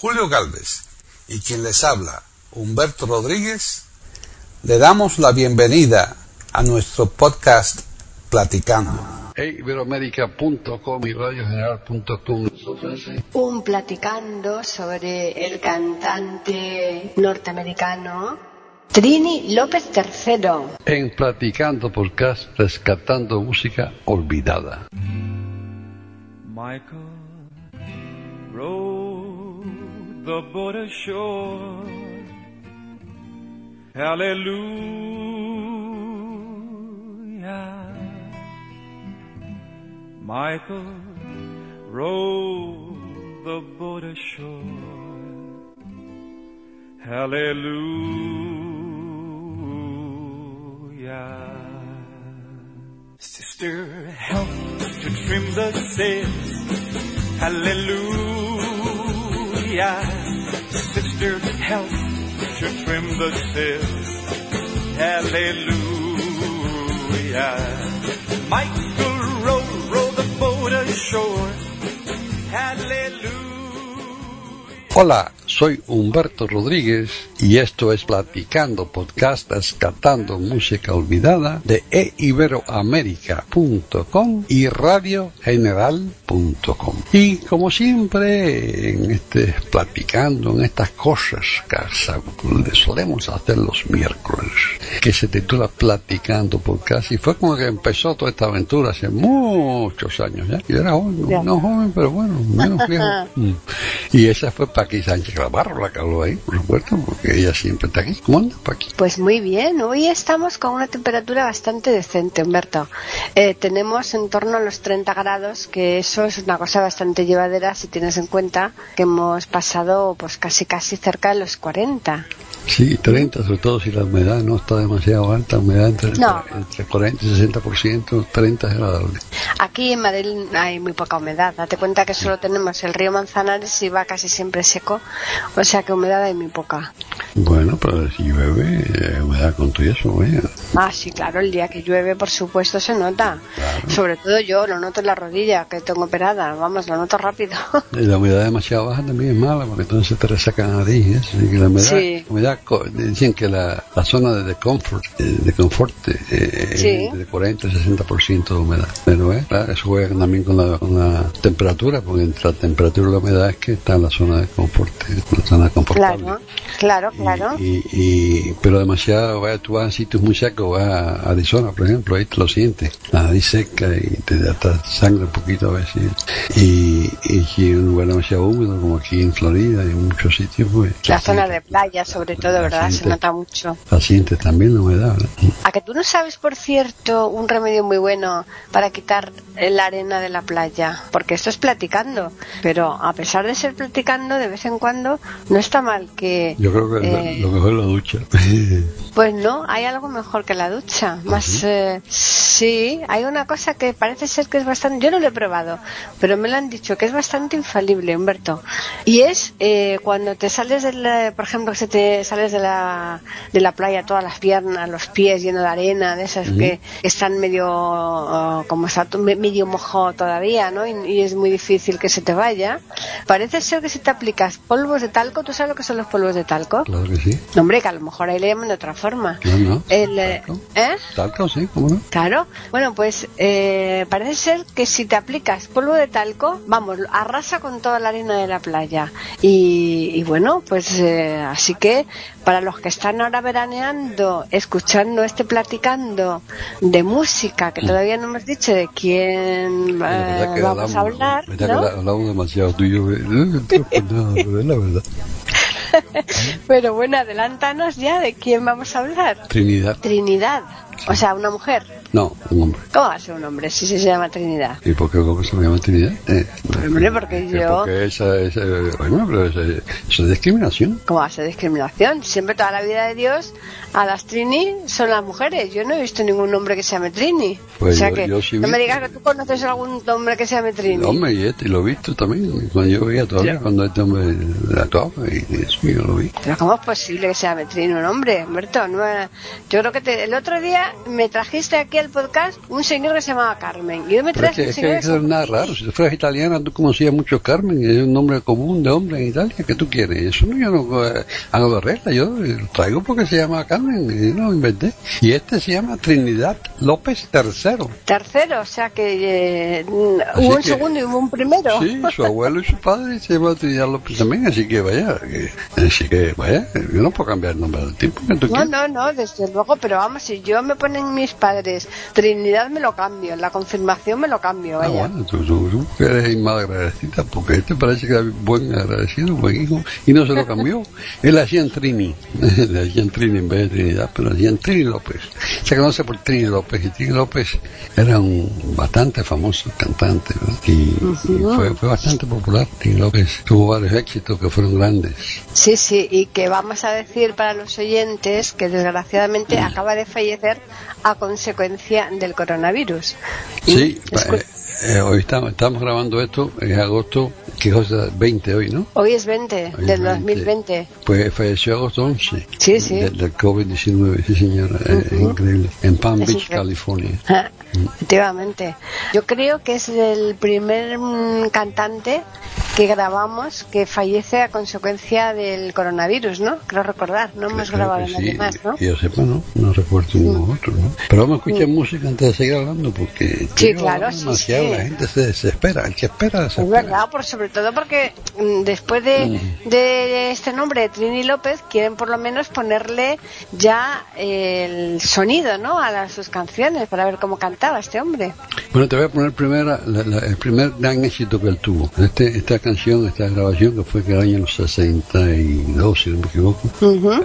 Julio Galvez y quien les habla, Humberto Rodríguez, le damos la bienvenida a nuestro podcast Platicando. Iberoamérica.com y radiogeneral.com Un platicando sobre el cantante norteamericano Trini López III. En Platicando Podcast, rescatando música olvidada. Michael rode the boat ashore. Hallelujah. Michael rode the boat ashore. Hallelujah. Sister, help to trim the sails. Hallelujah. Sister, help to trim the sails. Hallelujah. Michael row, row the boat ashore. Hallelujah. Hola, soy Humberto Rodríguez y esto es Platicando Podcast Rescatando Música Olvidada de eiberoamerica.com y radiogeneral.com. Y como siempre, en este Platicando, en estas cosas que solemos hacer los miércoles, que se titula Platicando Podcast y fue como que empezó toda esta aventura hace muchos años ya. Yo era joven, no, no joven, pero bueno, menos viejo. Mm. Y esa fue Paqui Sánchez La que habló ahí, por supuesto, porque ella siempre está aquí. ¿Cómo anda, Paqui? Pues muy bien, hoy estamos con una temperatura bastante decente, Humberto. Eh, tenemos en torno a los 30 grados, que eso es una cosa bastante llevadera si tienes en cuenta que hemos pasado pues casi casi cerca de los 40. Sí, 30, sobre todo si la humedad no está demasiado alta, humedad entre, No. entre 40 y 60%, 30 es agradable. Aquí en Madrid hay muy poca humedad. Date cuenta que solo tenemos el río Manzanares y va casi siempre seco, o sea que humedad hay muy poca. Bueno, pero si llueve, eh, humedad con eso, vaya. Ah, sí, claro, el día que llueve, por supuesto, se nota. Sobre todo yo lo noto en la rodilla, que tengo operada. Vamos, lo noto rápido. Y la humedad demasiado baja también es mala, porque entonces te resaca la nariz. ¿eh? Así que la humedad, Sí. humedad dicen que la, la zona de, confort, eh, de confort eh, Sí. es de 40 y 60% de humedad. Pero eh, claro, eso juega también con la, con la temperatura, porque entre la temperatura y la humedad es que está en la zona de confort, eh, la zona confortable. claro, claro, claro. Y, y- pero demasiado, vaya, tú vas a sitios muy secos, vas a Arizona, por ejemplo, ahí te lo sientes, la nariz seca y te da sangre un poquito a veces. Y, y si en un lugar demasiado húmedo, como aquí en Florida y en muchos sitios, pues... La zona de playa, sobre todo, ¿verdad? Se siente- nota mucho. La sientes también la humedad, ¿verdad? ¿A que tú no sabes, por cierto, un remedio muy bueno para quitar la arena de la playa? Porque esto es platicando, pero a pesar de ser platicando, de vez en cuando no está mal que... Yo creo que eh, lo, mejor es la ducha. Pues no, hay algo mejor que la ducha. Más, eh, sí, hay una cosa que parece ser que es bastante. Yo no lo he probado, pero me lo han dicho que es bastante infalible, Humberto. Y es eh, cuando te sales de la, por ejemplo, que se te sales de la, de la playa, todas las piernas, los pies llenos de arena, de esas que están medio, oh, como está medio mojado todavía, ¿no? Y, y es muy difícil que se te vaya. Parece ser que si te aplicas polvos de talco, ¿tú sabes lo que son los polvos de talco? claro que sí. No, hombre, que a lo mejor ahí le llaman de otra forma. No, no. El, eh, Talco. ¿eh? Talco, sí, ¿cómo no? Claro. Bueno, pues eh, parece ser que si te aplicas polvo de talco, vamos, arrasa con toda la arena de la playa. Y, y bueno, pues eh, así que para los que están ahora veraneando, escuchando este platicando de música, que todavía no hemos dicho de quién eh, que vamos a hablar, ¿no? que hablamos demasiado tú y yo. eh, No, nada, pero es la verdad. Pero bueno, adelántanos ya de quién vamos a hablar. Trinidad. Trinidad. O sea, una mujer. No, un hombre. ¿Cómo va a ser un hombre si se llama Trinidad? ¿Y por qué cómo se me llama Trinidad? Eh, hombre, porque que yo- Porque esa, esa, bueno, pero esa, eso es discriminación. ¿Cómo va a ser discriminación? Siempre toda la vida de Dios a las Trini son las mujeres. Yo no he visto ningún hombre que se llame Trini. Pues o sea yo- que yo sí no me vi- digas que tú conoces algún hombre que se llame Trini. Hombre, y este, y lo he visto también, cuando yo veía todavía, cuando este hombre actuaba, y eso yo lo vi. Pero ¿cómo es posible que se llame Trini un hombre, Humberto? No, eh, yo creo que te- el otro día me trajiste aquí el podcast un señor que se llamaba Carmen. Y hoy me traes es es que eso es nada raro. Si tú fueras italiana, tú conocías mucho Carmen, es un nombre común de hombre en Italia. ¿Qué tú quieres? Eso no, yo no eh, hago de regla, yo lo traigo porque se llama Carmen, y no lo inventé. Y este se llama Trinidad López III. tercero, o sea que eh, hubo un que- segundo y hubo un primero. Sí, su abuelo y su padre se llama Trinidad López también, así que vaya, que- así que vaya, yo no puedo cambiar el nombre del tipo que tú No, quieres. no, no, desde luego, pero vamos, si yo me ponen mis padres Trinidad me lo cambio, la confirmación me lo cambio, Ah, bueno, tú, tú, tú que eres mal agradecida, porque este parece que era buen agradecido, buen hijo, y no se lo cambió. Él hacía en Trini, le hacía en Trini en vez de Trinidad, pero hacía en Trini López. Se conoce por Trini López, y Trini López era un bastante famoso cantante, y fue, fue bastante popular. Trini López tuvo varios éxitos que fueron grandes. Sí, sí, y que vamos a decir para los oyentes que desgraciadamente acaba de fallecer a consecuencia del coronavirus. Sí, eh, eh, hoy estamos, estamos grabando esto, es agosto, que cosa 20 hoy, ¿no? Hoy es 20 Hoy del es 2020. Pues falleció agosto 11. Sí, sí. de- Del COVID-19, sí señora, eh, es increíble. En Palm Beach. California. Ah, Efectivamente. Yo creo que es el primer mm, cantante que grabamos que fallece a consecuencia del coronavirus, ¿no? Creo recordar, no hemos Creo grabado nadie sí, más, ¿no? Que yo sepa, no, no recuerdo ninguno otro, ¿no? Pero vamos a escuchar música antes de seguir hablando, porque Sí, claro, sí, demasiado, sí. la gente se desespera, el que espera Es desespera. verdad, por sobre todo porque mm, después de, de este nombre de Trini López quieren por lo menos ponerle ya el sonido, ¿no? A las, sus canciones para ver cómo cantaba este hombre. Bueno, te voy a poner primera, la- la- el primer gran éxito que él tuvo. Este, esta canción, esta grabación, que fue que el año 62, si no me equivoco,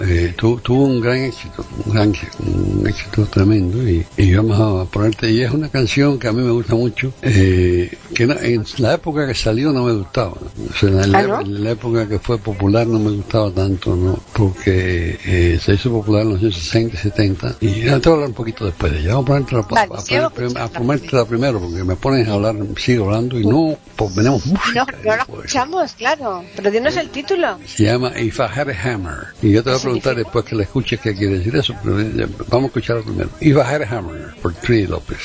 eh, tu- tuvo un gran éxito, un gran éxito, un éxito tremendo. Y, y vamos a ponerte, y es una canción que a mí me gusta mucho, eh, que no- en la época que salió no me gustaba. O sea, en la, ¿Ah, no? en la época que fue popular no me gustaba tanto, ¿no? Porque eh, se hizo popular en los años 60 y 70. Y ya te voy a hablar un poquito después de ella. Vamos a ponerte la, Vale, a, sí, vamos a ponértela primero, porque me pones a hablar, sigo hablando y no pues, tenemos No, música. no la pues. escuchamos, claro. Pero dinos el título. Se llama If I Had a Hammer. Y yo te voy a ¿Qué preguntar significa? después que la escuches qué quiere decir eso, pero eh, vamos a escucharlo primero. If I Had a Hammer, por Trini López.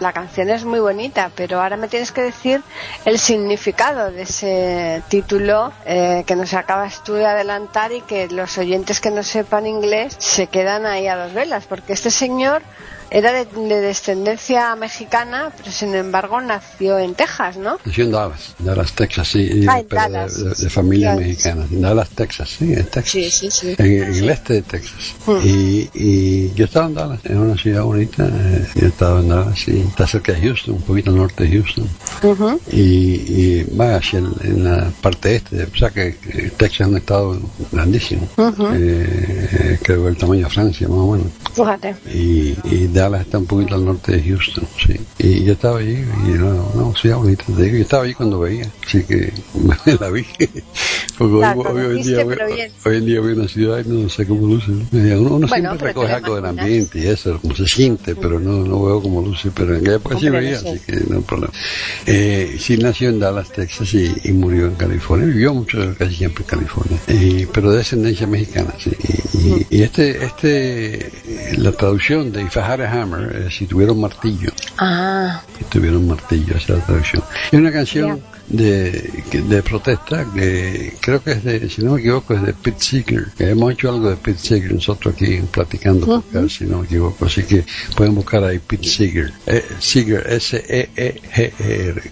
La canción es muy bonita, pero ahora me tienes que decir el significado de ese título eh, que nos acabas tú de adelantar y que los oyentes que no sepan inglés se quedan ahí a dos velas, porque este señor era de, de descendencia mexicana, pero sin embargo nació en Texas, ¿no? Nació en Dallas, Dallas, Texas, sí, Ah, en pero de- Dallas. de, de familia Dallas. mexicana. Dallas, Texas, sí, en Texas. Sí, sí, sí. En, en el este de Texas. Hmm. Y, y yo estaba en Dallas, es una ciudad bonita. eh, yo estaba en Dallas, y está cerca de Houston, un poquito al norte de Houston. Y, y va hacia el- en la parte este, o sea que eh, Texas es un estado grandísimo. Ujú. Eh, creo que el tamaño de Francia, más o menos. Fíjate. Y, y Dallas está un poquito al norte de Houston, sí. Y yo estaba allí, y era una ciudad bonita, te digo, yo estaba allí cuando veía, así que la vi. Porque hoy, hoy en día, hoy, en día veo una ciudad y no sé cómo luce. Uno, uno Bueno, siempre recoge algo del ambiente y eso, cómo se siente, pero no, no veo cómo luce. Pero en aquella época sí veía, no así que no hay problema. Eh, sí nació en Dallas, Texas y, y murió en California. Vivió mucho, casi siempre en California. Eh, pero de descendencia mexicana, sí. Y, y- y este, este, la traducción de If Hammer, eh, si tuviera un martillo, Ah, si tuviera un martillo, esa es la traducción. Es una canción de, de protesta que creo que es de, si no me equivoco, es de Pete Seeger. Que hemos hecho algo de Pete Seeger nosotros aquí platicando, si no me equivoco. Así que pueden buscar ahí Pete Seeger. Eh, Seeger, S-E-E-G-E-R.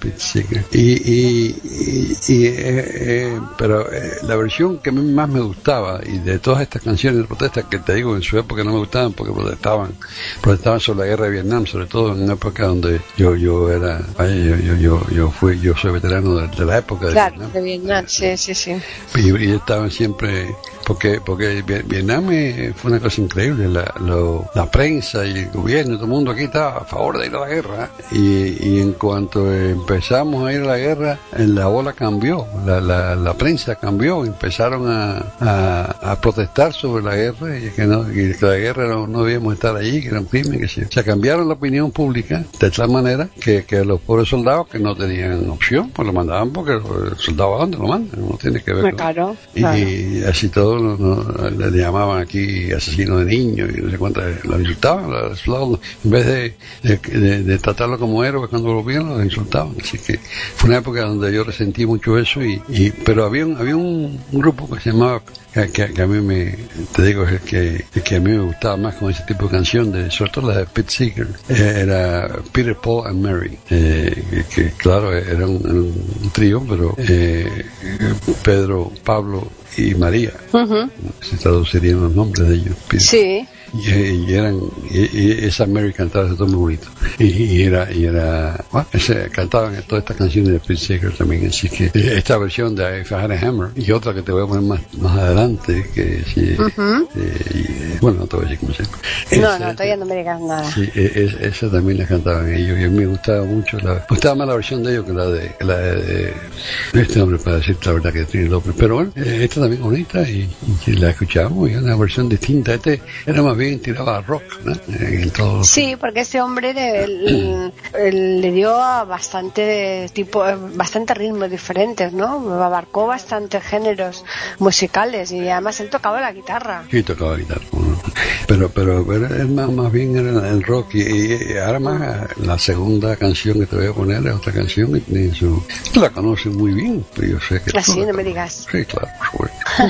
Pete Seeger. Y, y, y, y, eh, eh, pero eh, la versión que más me gustaba y de todas estas canciones de protesta que te digo en su época no me gustaban porque protestaban protestaban sobre la guerra de Vietnam sobre todo en una época donde yo yo era yo, yo yo yo fui yo soy veterano de, de la época de claro, Vietnam de Vietnam, sí, sí, sí. y, y estaban siempre porque porque Vi- Vietnam eh, fue una cosa increíble la, lo- la prensa y el gobierno todo el mundo aquí estaba a favor de ir a la guerra y, y en cuanto empezamos a ir a la guerra eh, la ola cambió la, la, la prensa cambió empezaron a, a, a protestar sobre la guerra y que, no, y que la guerra no, no debíamos estar allí que era un crimen que se, o sea cambiaron la opinión pública de tal manera que, que los pobres soldados que no tenían opción pues lo mandaban porque el soldado a dónde lo mandan no tiene que ver con- Claro, y, así todo no- le llamaban aquí asesino de niños y no sé cuántas, lo insultaban, lo- lo- en vez de, de, de- de tratarlo como héroe cuando lo vieron, lo insultaban. Así que fue una época donde yo resentí mucho eso, y, y pero había un, había un grupo que se llamaba, que, a mí me, te digo, es que, el que a mí me gustaba más con ese tipo de canción, de, sobre todo la de Pete Seeger, eh, era Peter, Paul and Mary, eh, que, claro, era un, trío, pero eh, Pedro, Pablo y María, Ujú. se traducirían los nombres de ellos. Peter. Sí, Y, y eran, y, esa Mary cantaba todo muy bonito. Y, era, y era, bueno, ese- cantaban todas estas canciones de Pete Seeger también. Así que eh, esta versión de If I Had a Hammer y otra que te voy a poner más, más adelante, que sí, Ujú. eh, y, eh, bueno, no te voy a decir cómo se llama. no, no, todavía no me digas nada. Sí, e- e- esa también la cantaban ellos y a mí me gustaba mucho, la, me gustaba más la versión de ellos que la de, la de, de este hombre para decirte la verdad que tiene López, pero bueno, eh, esta también bonita y, y la escuchamos y es una versión distinta, este era más bien tirado a rock, ¿no? En todo, Sí, porque este hombre le, le- le dio a bastante tipo, bastante ritmos diferentes, ¿no? Abarcó bastantes géneros musicales y además él tocaba la guitarra. Sí, tocaba guitarra. Pero, pero, pero es más, más bien era el rock. Y, y ahora más, la segunda canción que te voy a poner es otra canción que tiene su. la conoces muy bien, pero yo sé que. Así, la no me digas. Sí, claro,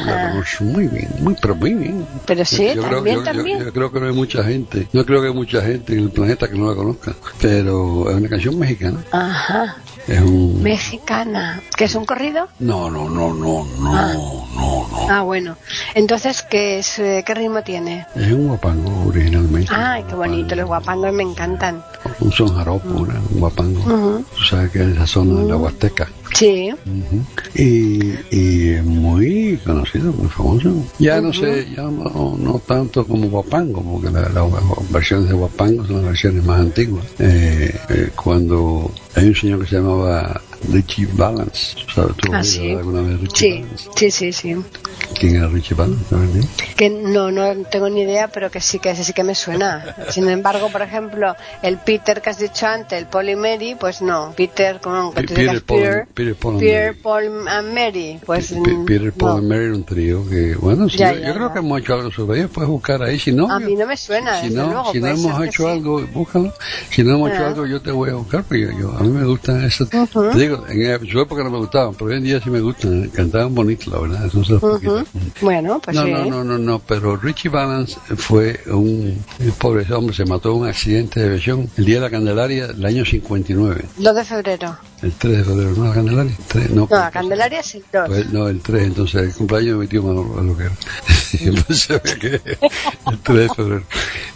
la conoces muy bien, muy, pero muy bien. Pero sí, Yo creo, también, yo- yo- también. Yo creo que no hay mucha gente, no creo que hay mucha gente en el planeta que no la conozca, pero es una canción mexicana. Ajá, Es un. mexicana. ¿Que es un corrido? No, no, no, no, no, Ah. no, no. Ah, bueno. Entonces, ¿qué, es, eh, ¿qué ritmo tiene? Es un guapango originalmente. Ay, qué bonito, los guapangos me encantan. Un son jaropo, una- un guapango. Tú sabes que es esa zona de la Huasteca. Sí, Ujú. y, y es muy conocido, muy famoso. Ya no sé, ya no, no tanto como Guapango, porque la- las versiones de Guapango son las versiones más antiguas. Eh, eh, cuando hay un señor que se llamaba Richie Valens. ¿Sabes tú? Ah, has sí. alguna vez Richie Sí, Valens? sí, sí, sí. ¿Quién era Richie Valens? Que no, no tengo ni idea, pero que sí que ese sí que me suena. Sin embargo, por ejemplo, el Peter que has dicho antes, el Paul y Mary, pues no. Peter, como que tú Peter, Paul- Peter, Peter, Paul and Peter, Mary. Paul and Mary, pues Pe- Pe- mm, Peter, Paul no. and Mary era un trío que, bueno, sí, Ya, yo, ya, yo creo que hemos hecho algo sobre ellos, puedes buscar ahí, si no, A mí no me suena, si no, luego, si no hemos hecho sí. algo, búscalo, si no hemos hecho Ah. algo, yo te voy a buscar, porque yo, a mí me gustan esos, Ujú. te digo, en su época no me gustaban, pero hoy en día sí me gustan, eh, cantaban bonito, la verdad, eso se. Bueno, pues no, sí. no, no, no, no, pero Richie Valens fue un, el pobre hombre, se mató en un accidente de aviación el día de la Candelaria del año 59, 2 de febrero. El 3 de febrero, ¿no? La Candelaria, Tres, no, No, la Candelaria es el 2. pues, no, el 3, entonces el cumpleaños de mi tío Manolo, lo que era. El 3 de febrero.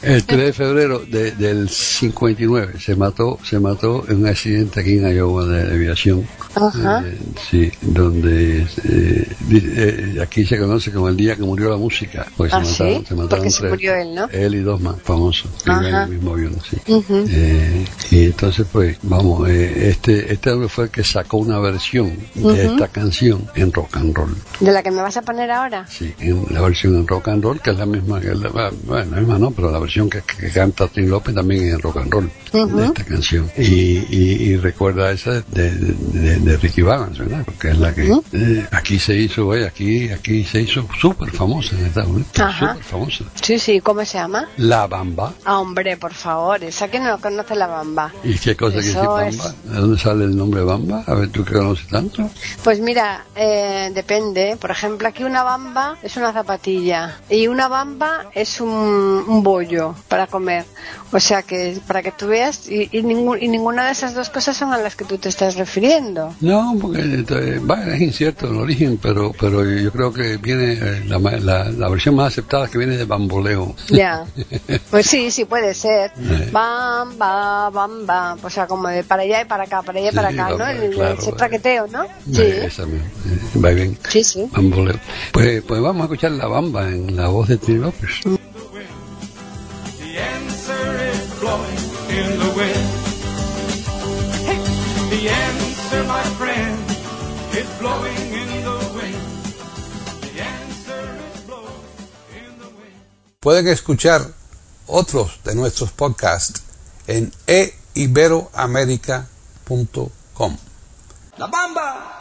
El 3 de febrero de- del 59 se mató, se mató en un accidente aquí en Iowa de, de aviación. Ajá. Eh, sí, donde eh, eh, aquí se conoce como el día que murió la música. Pues Ah, se mataron, ¿sí? se mataron Porque se tres. murió él, ¿no? Él y dos más famosos, en el mismo avión, sí. Ujú. Eh, y entonces pues vamos eh, este este fue que sacó una versión de Ujú. esta canción en rock and roll ¿De la que me vas a poner ahora? sí en la versión en rock and roll que es la misma que la, bueno la misma no pero la versión que, que canta Tim López también en rock and roll Ujú. de esta canción y, y, y recuerda esa de, de, de, Ricky Valens ¿verdad? porque es la que Ujú. eh, aquí se hizo eh, aquí aquí se hizo súper famosa en Estados Unidos súper famosa Sí, sí, ¿cómo se llama? La Bamba Ah, hombre, por favor, esa que no conoce la bamba. ¿Y qué cosa Eso Bamba? es- ¿De dónde sale el nombre Bamba? A ver, tú que conoces tanto. Pues mira, eh, depende. Por ejemplo, aquí una bamba es una zapatilla y una bamba es un, un bollo para comer. O sea que para que tú veas y, y, ningún- y ninguna de esas dos cosas son a las que tú te estás refiriendo. No, porque eh, bueno, es incierto el origen, pero pero yo creo que viene eh, la, la, la versión más aceptada que viene de bamboleo. Ya. Pues sí, sí puede ser. Eh. Bamba, bamba. O sea, como de para allá y para acá, para allá y para Sí, acá, ¿no? El, claro, ese eh. traqueteo, ¿no? Eh, Sí. Esa misma, eh, va bien. Sí, sí. Bamboleo. Pues, pues vamos a escuchar la bamba en la voz de Tim López. The answer is blowing in the wind. Hey, the answer, my friend, is blowing in the wind. The answer is blowing in the wind. Pueden escuchar otros de nuestros podcasts en eiberoamerica.com. La Bamba.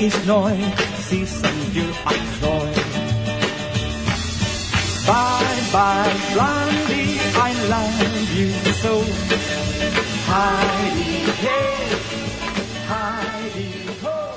Doch eins ist neu. Sie sind jung und treu. Bye bye, Blondie, I love you so. Heidi, hey, Heidi, ho.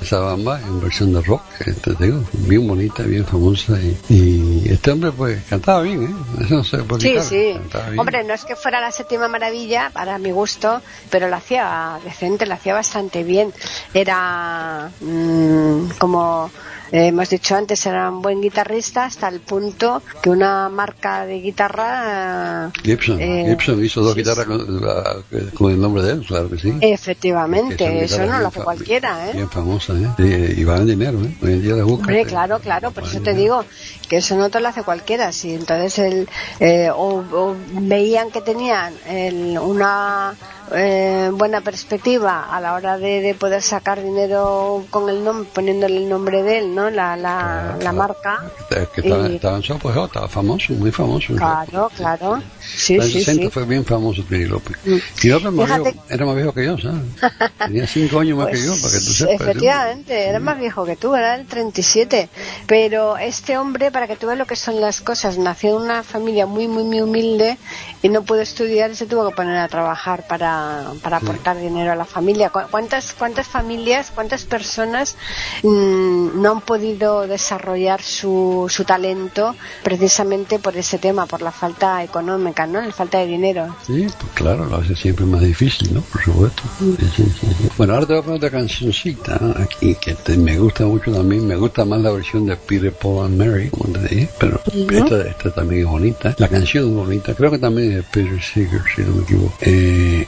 Esa bamba en versión de rock, este, te digo, bien bonita, bien famosa. Y, y este hombre, pues, cantaba bien, ¿eh? Eso no sé por qué. Sí, claro, sí. cantaba bien. Hombre, no es que fuera la séptima maravilla, para mi gusto, pero lo hacía decente, lo hacía bastante bien. Era mm, como eh, hemos dicho antes, era un buen guitarrista hasta el punto que una marca de guitarra. Gibson, eh, Gibson hizo dos sí, guitarras con, la- con el nombre de él, claro que sí. Efectivamente, eso no lo hace cualquiera, ¿eh? Bien famosas, ¿eh? Y, valen dinero, ¿eh? Hoy en día las buscan. Hombre, ¿eh? claro, claro, por eso te digo que eso no te lo hace cualquiera. Si entonces el, eh, o, o veían que tenían el- una eh, buena perspectiva a la hora de, de poder sacar dinero con el nombre, poniéndole el nombre de él, ¿no? La, la, la marca. Que, que estaba, Y- su apogeo, estaba famoso, muy famoso. Claro, claro. Sí, en los sí, 60 sí. fue bien famoso Trini López. Mm. López Fíjate- era más viejo que yo, ¿sabes? Tenía cinco años más que yo, Pues, para que tú sepas. Efectivamente, era más viejo que tú, era el 37. Pero este hombre, para que tú veas lo que son las cosas, nació en una familia muy, muy, muy humilde y no pudo estudiar y se tuvo que poner a trabajar para, para aportar dinero a la familia. ¿Cu- ¿Cuántas, cuántas familias, cuántas personas mm, no han podido desarrollar su, su talento precisamente por ese tema, por la falta económica, ¿no? La falta de dinero. Sí, pues claro, lo hace siempre más difícil, ¿no? Por supuesto. Sí, sí, sí, sí. Bueno, ahora te voy a poner otra cancioncita aquí que te- me gusta mucho también. Me gusta más la versión de Peter, Paul and Mary, como te dije, pero esta, esta también es bonita. La canción es bonita. Creo que también es de Peter Seeger, si no me equivoco. Eh,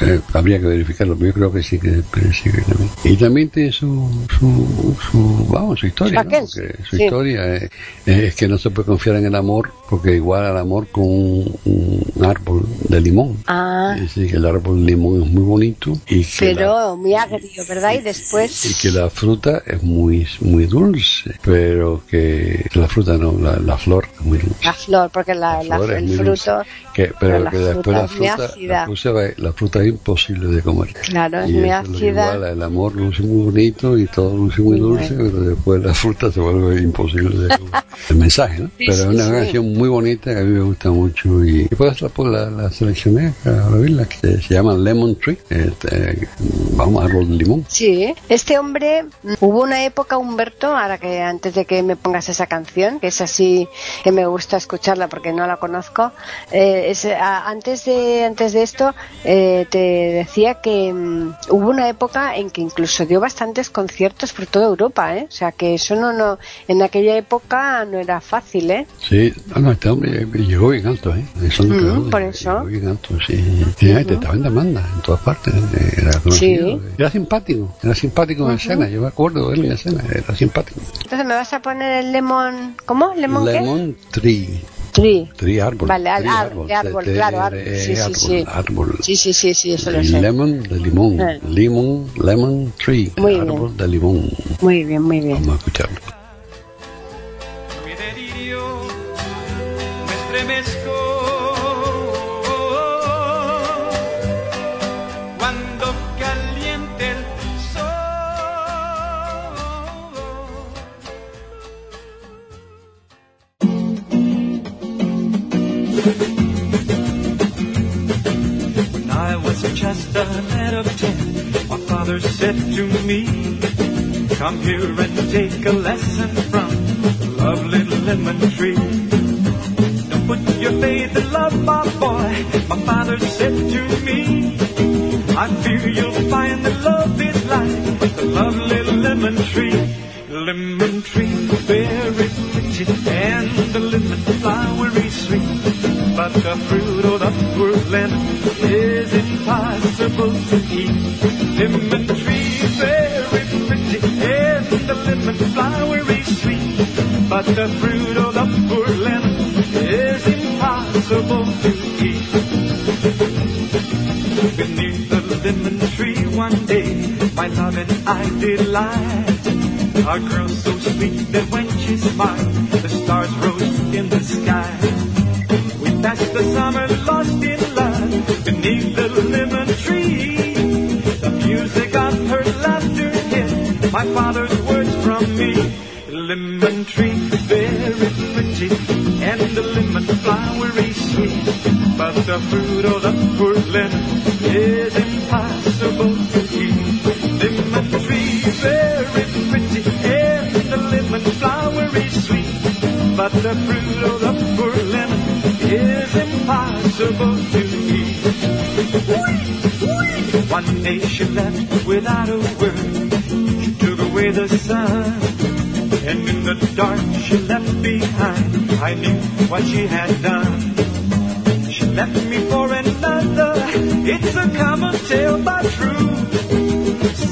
eh, habría que verificarlo, pero yo creo que sí que es de Peter Seeger también. Y también tiene su, su, su vamos, su historia, ¿no? Porque su historia es, es que no se puede confiar en el amor, porque igual al amor con un, un árbol de limón. Ah, Es decir, que el árbol de limón es muy bonito y que, pero muy agrio, ¿verdad? Y después... la, y que la fruta es muy muy dulce, pero que la fruta no, la, la flor es muy dulce. La flor, porque la, la- flor el muy fruto. Que, pero, pero la que después la es muy fruta, ácida. la, fruta, la fruta es imposible de comer. claro, es y muy es lo ácida. igual, el amor luce muy bonito y todo luce muy Muy dulce, pero después la fruta se vuelve imposible de comer. El mensaje, ¿no? Sí, pero sí, es una sí. canción muy bonita que a mí me gusta mucho y, y pues, la, la seleccioné para oírla, que se llama Lemon Tree, este, vamos, árbol de limón. Sí, este hombre, hubo una época, Humberto, ahora que antes de que me pongas esa canción, que es así, que me gusta escucharla porque no la conozco, eh, es, a- antes de antes de esto eh, te decía que mm, hubo una época en que incluso dio bastantes conciertos por toda Europa, ¿eh? o sea que eso no, no, en aquella época no era fácil, ¿eh? Sí, no, este hombre llegó bien alto, ¿eh? Eso no Mm, quedó, por eso. bien alto, sí. Sí, este estaba en demanda en todas partes. eh, Era conocido. Sí. Era simpático, era simpático en escena. Yo me acuerdo de él en escena, era simpático. Entonces me vas a poner el lemon, ¿cómo? ¿Lemon, qué? Lemon Tree. Tree. Tree árbol. Vale, al- árbol, de árbol, claro, árbol, sí, sí, sí. árbol. Sí, sí, sí, sí, eso lo Y sé. lemon de limón. Eh. Limón, lemon tree. Muy árbol de limón. Muy bien, muy bien. Vamos a escucharlo. A lad of ten, my father said to me, Come here and take a lesson from the lovely lemon tree. Don't put your faith in love, my boy, my father said to me. I fear you'll find that love is like the lovely lemon tree. Lemon tree, very pretty, and the is sweet. The fruit of the lemon is impossible to eat. Lemon tree, very pretty, and the lemon flower is sweet. But the fruit of the poor lemon is impossible to eat. Beneath the lemon tree one day, my love and I did lie. A girl so sweet that when she smiled, the stars rose in the sky. But the fruit of the lemon is impossible to eat. Lemon tree, very pretty, and the lemon flower is sweet. But the fruit of the lemon is impossible to eat. One day she left without a word. She took away the sun. And in the dark she left behind. I knew what she had done. Left me for another. It's a common tale but true.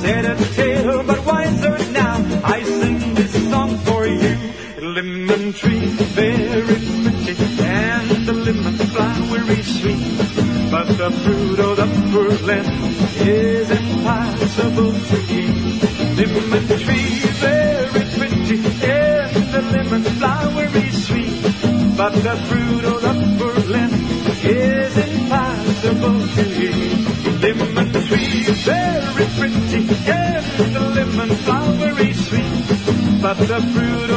Said a tale but wiser now. I sing this song for you. Lemon tree, very pretty, and the lemon flower is sweet. But the fruit of the lemon is impossible to eat. Lemon tree, very pretty, and the lemon flower is sweet. But the fruit is impossible to eat. Lemon tree, very pretty, and the lemon flower is sweet. But the fruit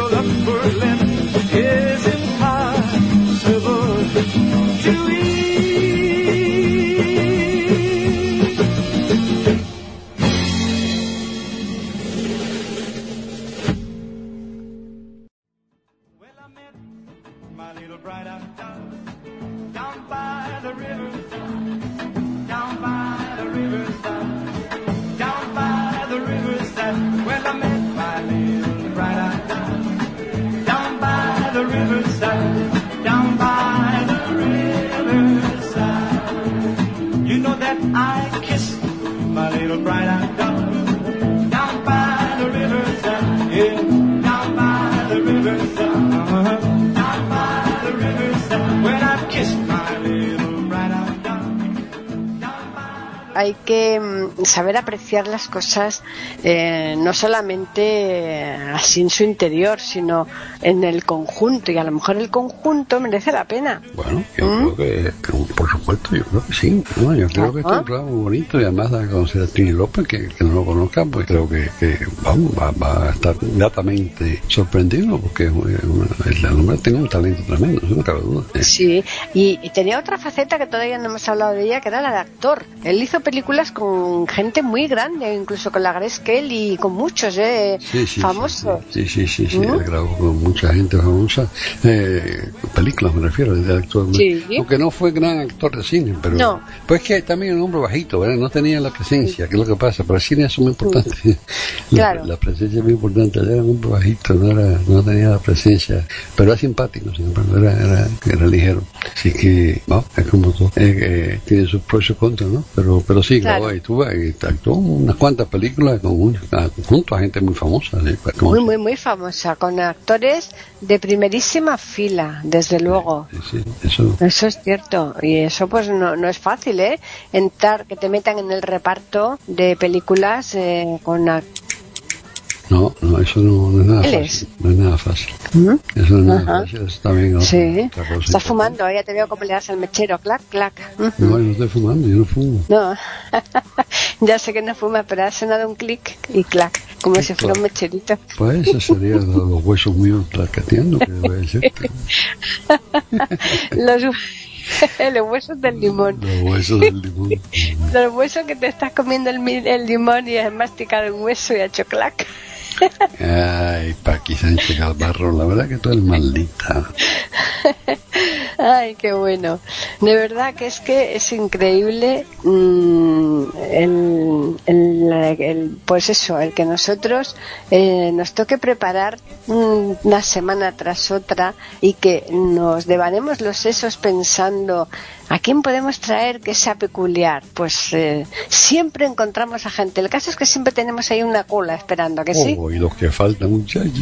las cosas eh, no solamente eh, así en su interior, sino en el conjunto. Y a lo mejor el conjunto merece la pena. Bueno, yo ¿Mm? creo que, que, por supuesto, yo creo que sí. No, yo creo que este es un programa muy bonito y además da a conocer a Trini López, que, que no lo conozca, pues creo que, que vamos, va, va a estar gratamente sorprendido porque el hombre tiene un talento tremendo, no cabe duda. Eh, Sí, y, y tenía otra faceta que todavía no hemos hablado de ella, que era la de actor. Él hizo películas con gente muy grande, incluso con la Grace Kelly y con muchos eh, Sí, sí, famosos. Sí, sí, sí, sí, ¿Mm? él grabó con mucha gente famosa. Eh, películas me refiero, de. Sí. Aunque no fue gran actor de cine, pero. No. Pues que también un hombre bajito, ¿verdad? No tenía la presencia, que es lo que pasa. Para el cine eso es muy importante. Claro. La, la presencia es muy importante. Él era un hombre bajito, no, era, no tenía la presencia. Pero era simpático, sin embargo, era, era, era ligero. Así que, no, es como todo. Eh, eh, tiene sus pros y sus contras, ¿no? Pero, pero sí, Claro. grabó y y actuó unas cuantas películas con, un- junto a gente muy famosa. ¿sí? Como- Muy, muy, muy famosa, con actores de primerísima fila, desde luego. Sí, eso. Eso es cierto, y eso pues no, no es fácil, ¿eh? Entrar, que te metan en el reparto de películas eh, con... No, no, eso no, no es nada fácil. No es nada fácil. ¿Mm? Eso no es nada fácil. Eso también otra, Sí, otra cosa estás fumando, ya te veo como le das al mechero, clac, clac. No, yo no estoy fumando, yo no fumo. No, ya sé que no fuma, pero ha sonado un clic y clac, como si fuera un mecherito. Pues ese sería los, huesos míos tracateando, que debe decirte. Los, los huesos del limón. Los huesos del limón. Los huesos que te estás comiendo el, mi- el limón y has masticado un hueso y ha hecho clac. Ay, Paqui Sánchez Galvarro, la verdad que tú eres maldita. Ay, qué bueno. De verdad que es que es increíble mm, el, el- el- pues eso, el que nosotros eh, nos toque preparar mm, una semana tras otra y que nos devanemos los sesos pensando a quién podemos traer que sea peculiar. Pues eh, siempre encontramos a gente. El caso es que siempre tenemos ahí una cola esperando, ¿a que sí? Oh, y los que faltan, muchachos.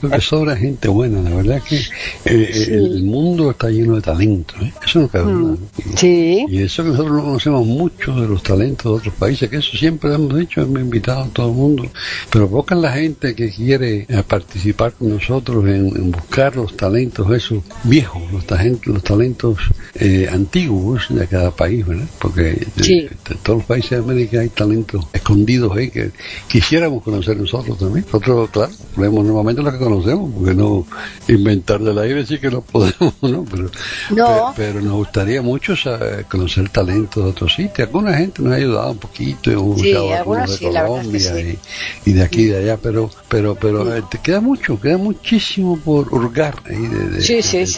Lo que sobra es gente buena, la verdad que eh, eh, el mundo está lleno de talento, ¿eh? eso no cabe duda. ¿no? Sí. Y eso que nosotros no conocemos mucho de los talentos de otros países, que eso siempre debemos lo he hecho, hemos invitado a todo el mundo, pero poca es la gente que quiere participar con nosotros en, en buscar los talentos esos viejos, los, talentos eh, antiguos de cada país, ¿verdad? Porque Sí. de todos los países de América hay talentos escondidos ahí que quisiéramos conocer nosotros también. Nosotros, claro, vemos nuevamente lo que conocemos, porque no inventar del aire sí que no podemos, ¿no? Pero, No. pe- pero nos gustaría mucho saber- conocer talentos de otros sitios. Alguna gente nos ha ayudado un poquito, hemos Sí, algunos de sí, Colombia sí. y, y de aquí y de allá, pero pero pero eh, te queda mucho, queda muchísimo por hurgar ahí de, de-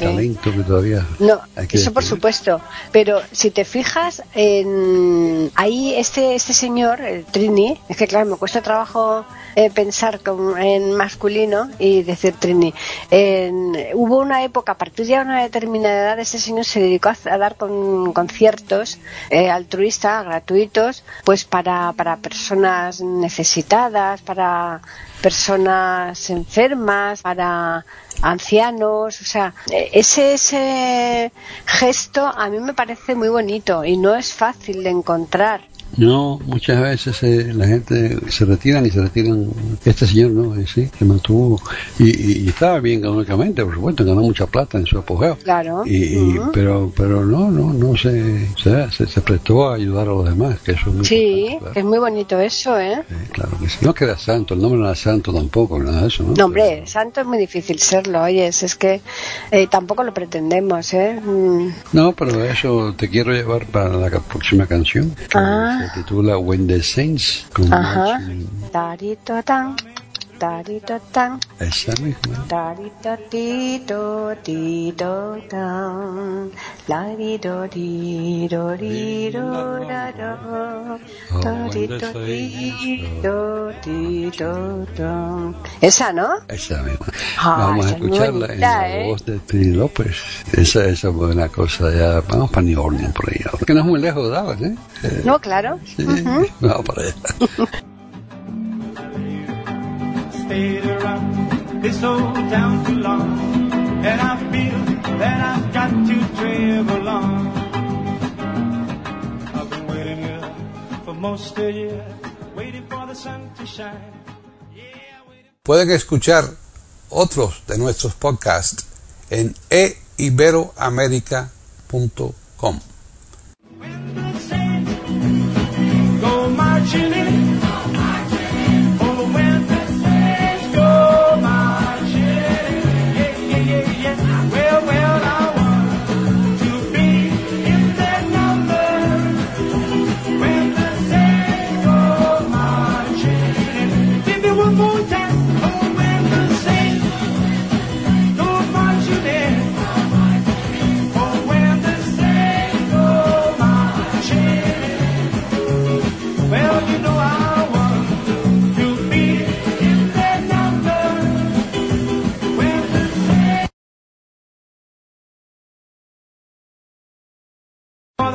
talento que todavía No, eso por supuesto. Pero si te fijas en ahí este este señor, el Trini, es que claro me cuesta trabajo eh, pensar con- en masculino y decir Trini. En- hubo una época a partir de una determinada edad este señor se dedicó a, a dar con- conciertos eh, altruistas gratuitos, pues para para personas necesitadas, para personas enfermas, para ancianos, o sea, ese, ese gesto a mí me parece muy bonito y no es fácil de encontrar. No, muchas veces eh, la gente se retiran y se retiran. Este señor, ¿no? Eh, sí, se mantuvo y, y- y estaba bien económicamente, por supuesto, ganó mucha plata en su apogeo. Claro. Y, y- Ujú. pero pero no no no se, se se se prestó a ayudar a los demás que eso es muy Sí, que es muy bonito eso, ¿eh? claro. Sí, claro que sí. no que era santo el nombre no era santo tampoco nada de eso no, No, hombre, Pero- santo es muy difícil serlo, oye, es que eh, tampoco lo pretendemos, ¿eh? Mm, no pero eso te quiero llevar para la próxima canción Ah. Se titula When the Saints con Ajá. Marching- Tan, esa misma tito tito tan, Oh, tito tito tan. Esa, ¿no? esa misma Ah, vamos a escucharla en la ¿eh? voz de Trini López esa esa buena cosa ya vamos para New Orleans por ahora que no es muy lejos Dallas ¿eh? Eh, No, claro. sí, vamos para allá stayed around this old town too long, and I feel that I've got to travel on. I've been waiting here for most a year, waiting for the sun to shine. Yeah, waiting. Pueden escuchar otros de nuestros podcasts en eiberoamerica.com.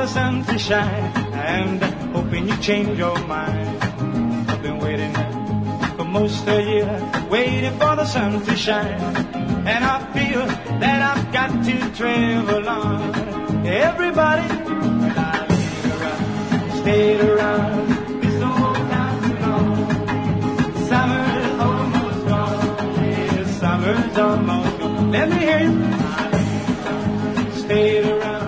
the sun to shine, and hoping you change your mind. I've been waiting for most a year, waiting for the sun to shine, and I feel that I've got to travel on. Everybody, I stayed around, stayed around this old town too long. Summer's almost gone, summer's almost gone. Let me hear you. Stayed around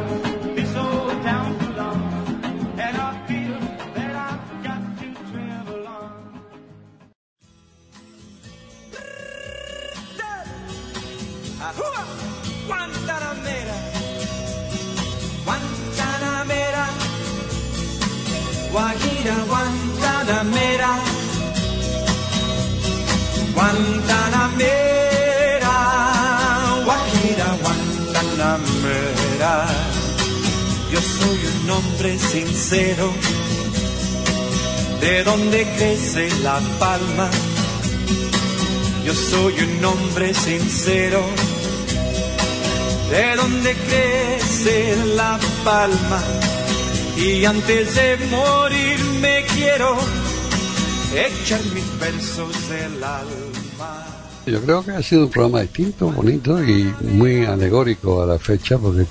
hombre sincero, de donde crece la palma. Yo soy un hombre sincero, de donde crece la palma. Y antes de morir me quiero echar mis versos del alma. Yo creo que ha sido un programa distinto, bonito y muy alegórico a la fecha, porque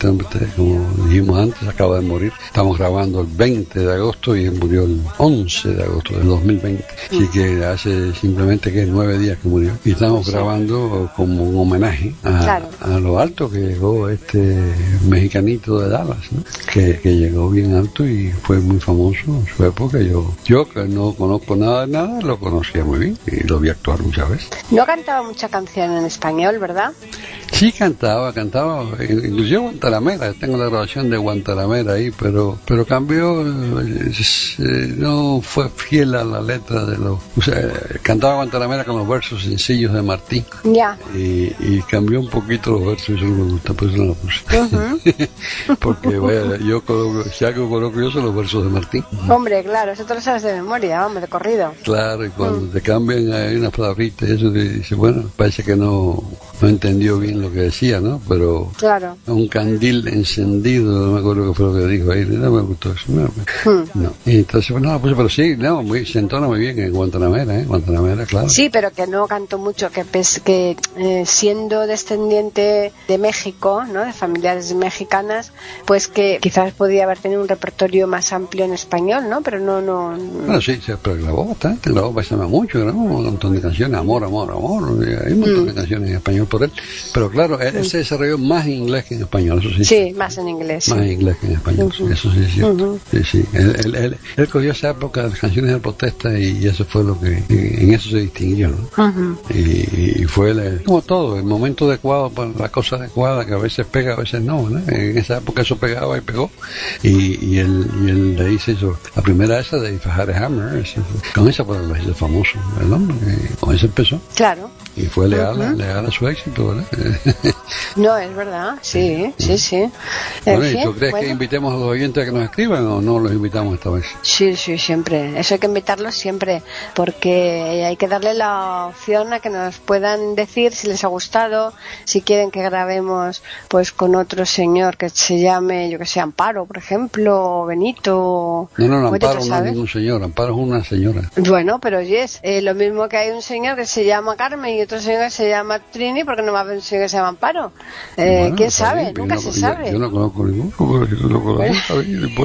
como dijimos antes, acaba de morir. Estamos grabando el 20 de agosto y él murió el 11 de agosto del 2020. Así que hace simplemente que nueve días que murió. Y estamos grabando como un homenaje a, Claro. a lo alto que llegó este mexicanito de Dallas, ¿no? que, que llegó bien alto y fue muy famoso en su época. Yo, yo que no conozco nada de nada, lo conocía muy bien y lo vi actuar muchas veces. No cantaba mucha canción en español, ¿verdad? Sí cantaba, cantaba, inclusive Guantanamera, tengo la grabación de Guantanamera ahí, pero pero cambió, eh, no fue fiel a la letra de los... O sea, cantaba Guantanamera con los versos sencillos de Martín Ya. y, y cambió un poquito los versos, eso no me gusta, por eso no lo puse. Porque vaya, yo conozco, si algo conozco yo son los versos de Martín. Hombre, claro, eso te lo sabes de memoria, hombre, de corrido. Claro, y cuando te cambian hay unas palabritas eso te dice, bueno, parece que no, no entendió bien lo que decía, ¿no? Pero Claro. un candil encendido, no me acuerdo qué fue lo que dijo ahí, no me gustó eso. No, Hmm. no. Y entonces, no, pues, pero sí, no, muy, se entona muy bien en Guantanamera, ¿eh? Guantanamera, claro. Sí, pero que no canto mucho, que, que eh, siendo descendiente de México, ¿no? de familiares mexicanas, pues que quizás podía haber tenido un repertorio más amplio en español, ¿no? Pero no, no. Bueno, sí, sí, pero grabó bastante, grabó bastante mucho, grabó un montón de canciones, amor, amor, amor, y hay un montón Mm. de canciones en español por él. Pero claro, él, él se desarrolló más en inglés que en español, eso sí. Sí, más en inglés. Más en inglés que en español, eso sí es cierto. Sí, sí. Él, él, él, él cogió esa época de las canciones de protesta y eso fue lo que, en eso se distinguió, ¿no? Y, y fue el- como todo, el momento adecuado para la cosa adecuada, que a veces pega, a veces no, ¿no? En esa época eso pegaba y pegó. Y, y él, y él de ahí se hizo la primera esa de a Hammer, con esa pues lo hizo famoso, el hombre, y con eso empezó. Claro. Y fue leal, leal a su éxito, ¿verdad? No, es verdad. Sí, sí, sí. En bueno, ¿y tú crees bueno. que invitemos a los oyentes a que nos escriban o no los invitamos esta vez? Sí, sí, siempre. Eso hay que invitarlos siempre, porque hay que darle la opción a que nos puedan decir si les ha gustado, si quieren que grabemos pues con otro señor que se llame, yo que sé, Amparo, por ejemplo, o Benito. No, no, no, Amparo no es ningún señor, Amparo es una señora. Bueno, pero yes, eh, lo mismo que hay un señor que se llama Carmen y otro señor que se llama Trini, porque no un señor que se llama Amparo. Eh, Bueno, ¿Quién sabe? bien, Nunca yo se no- yo- sabe. Yo, no conozco ninguno, porque yo no conozco, está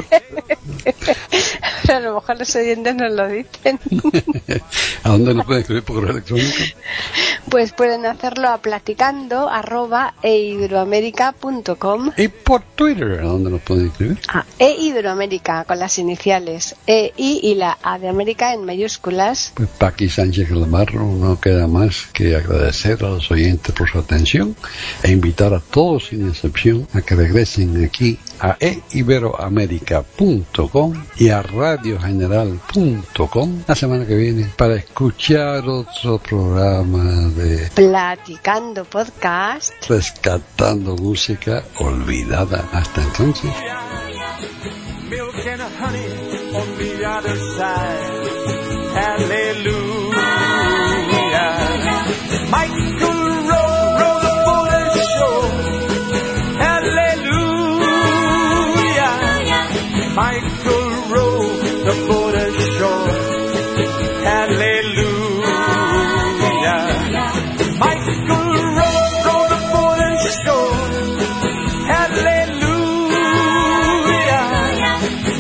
importa. a lo mejor los oyentes nos lo dicen. ¿A dónde nos pueden escribir por correo electrónico? Pues pueden hacerlo a platicando arroba eiberoamerica.com Y por Twitter, ¿a dónde nos pueden escribir? a eiberoamerica con las iniciales EI y la A de América en mayúsculas. Pues Paqui Sánchez Calmarro no queda más que agradecer a los oyentes por su atención e invitar a todos sin excepción a que regresen aquí a eiberoamerica.com y a radiogeneral.com la semana que viene para escuchar otro programa de Platicando podcast. Rescatando Música Olvidada. Hasta entonces. Hallelujah.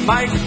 Michael